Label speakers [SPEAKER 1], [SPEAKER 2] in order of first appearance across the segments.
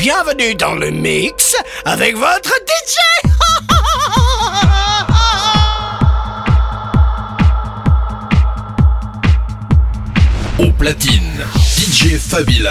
[SPEAKER 1] bienvenue dans le mix avec votre DJ.
[SPEAKER 2] Au platine, DJ Fabi.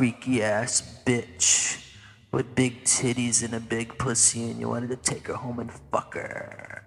[SPEAKER 3] freaky ass bitch with big titties and a big pussy and you wanted to take her home and fuck her.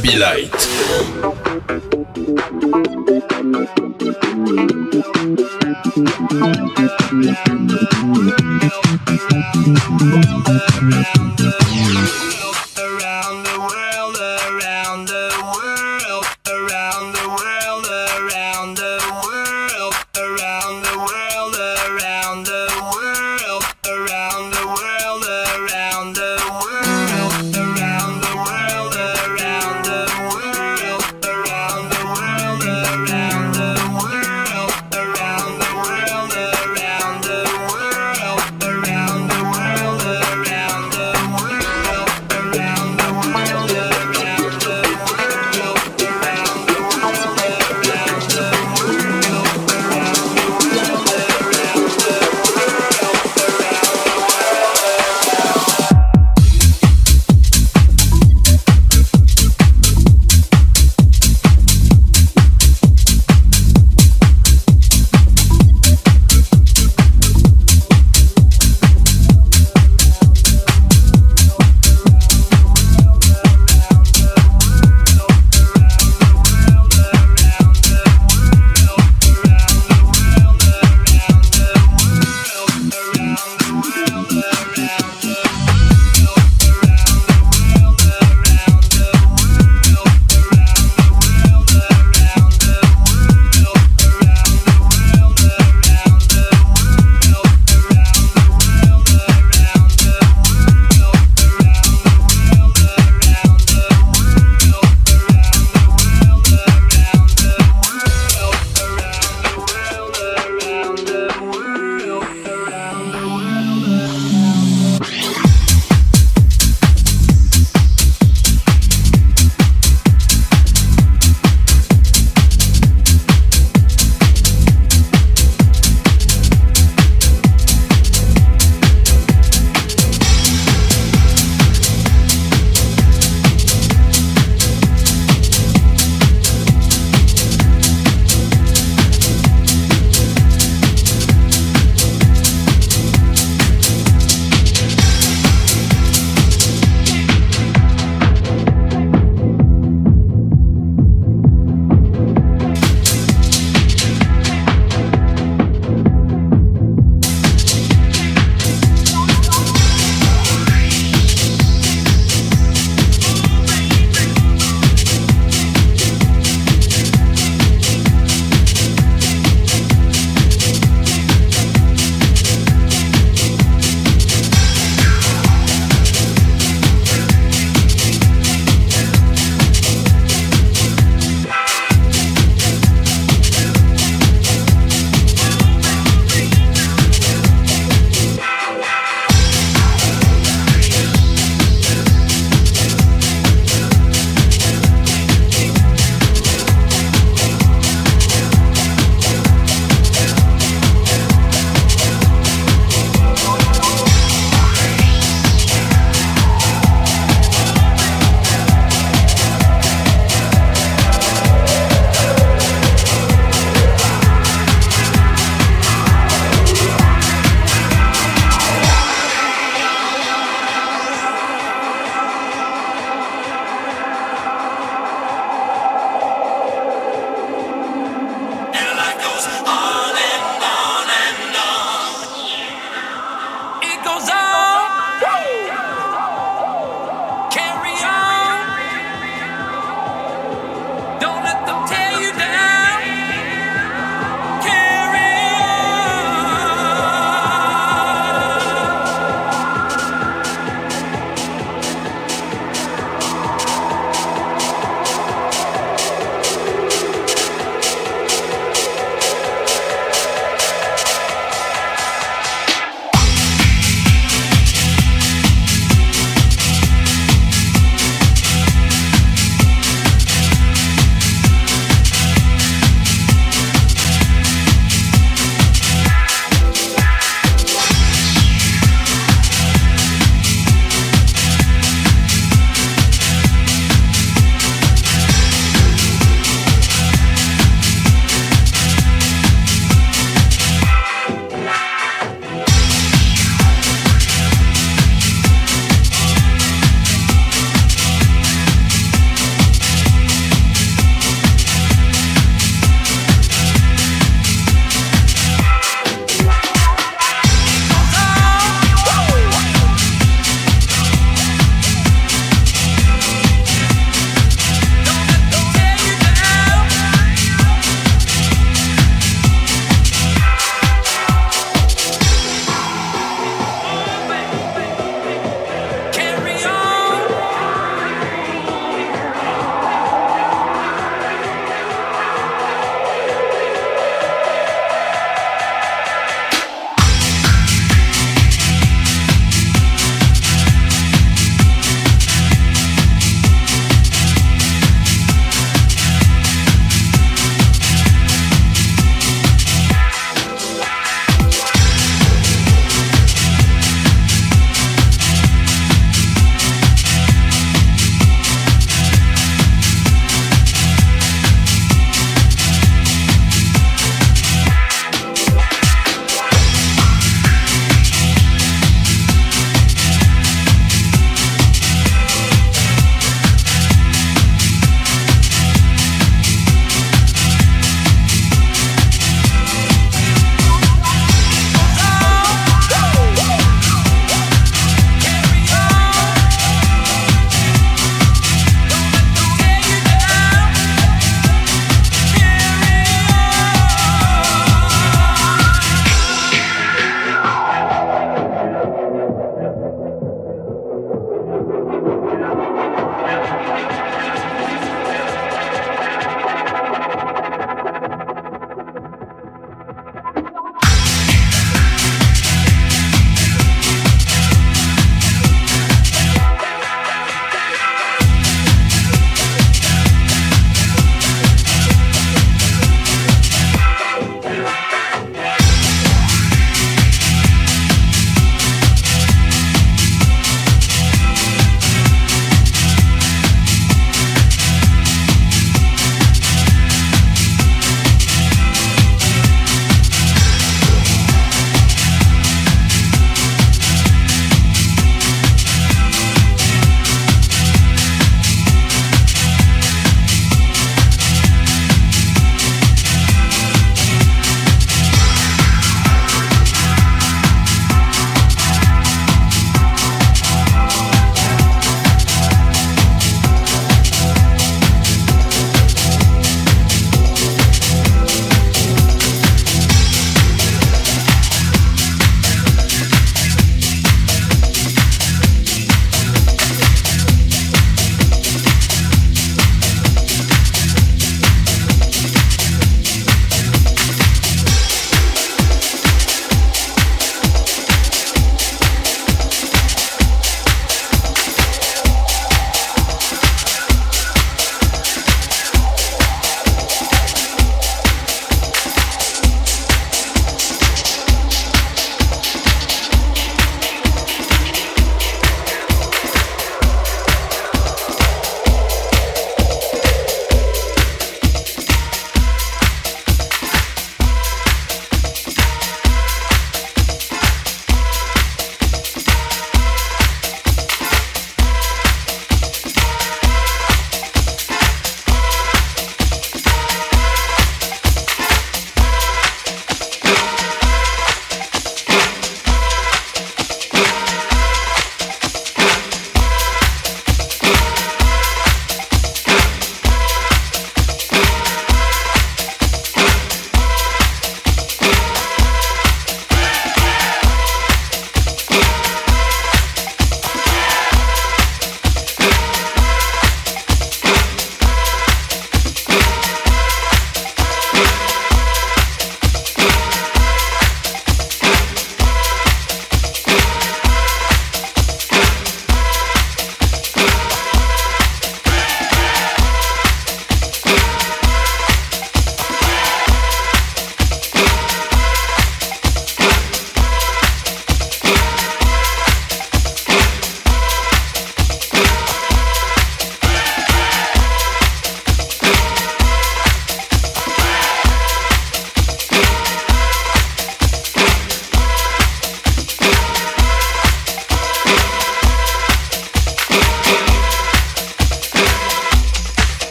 [SPEAKER 1] DJ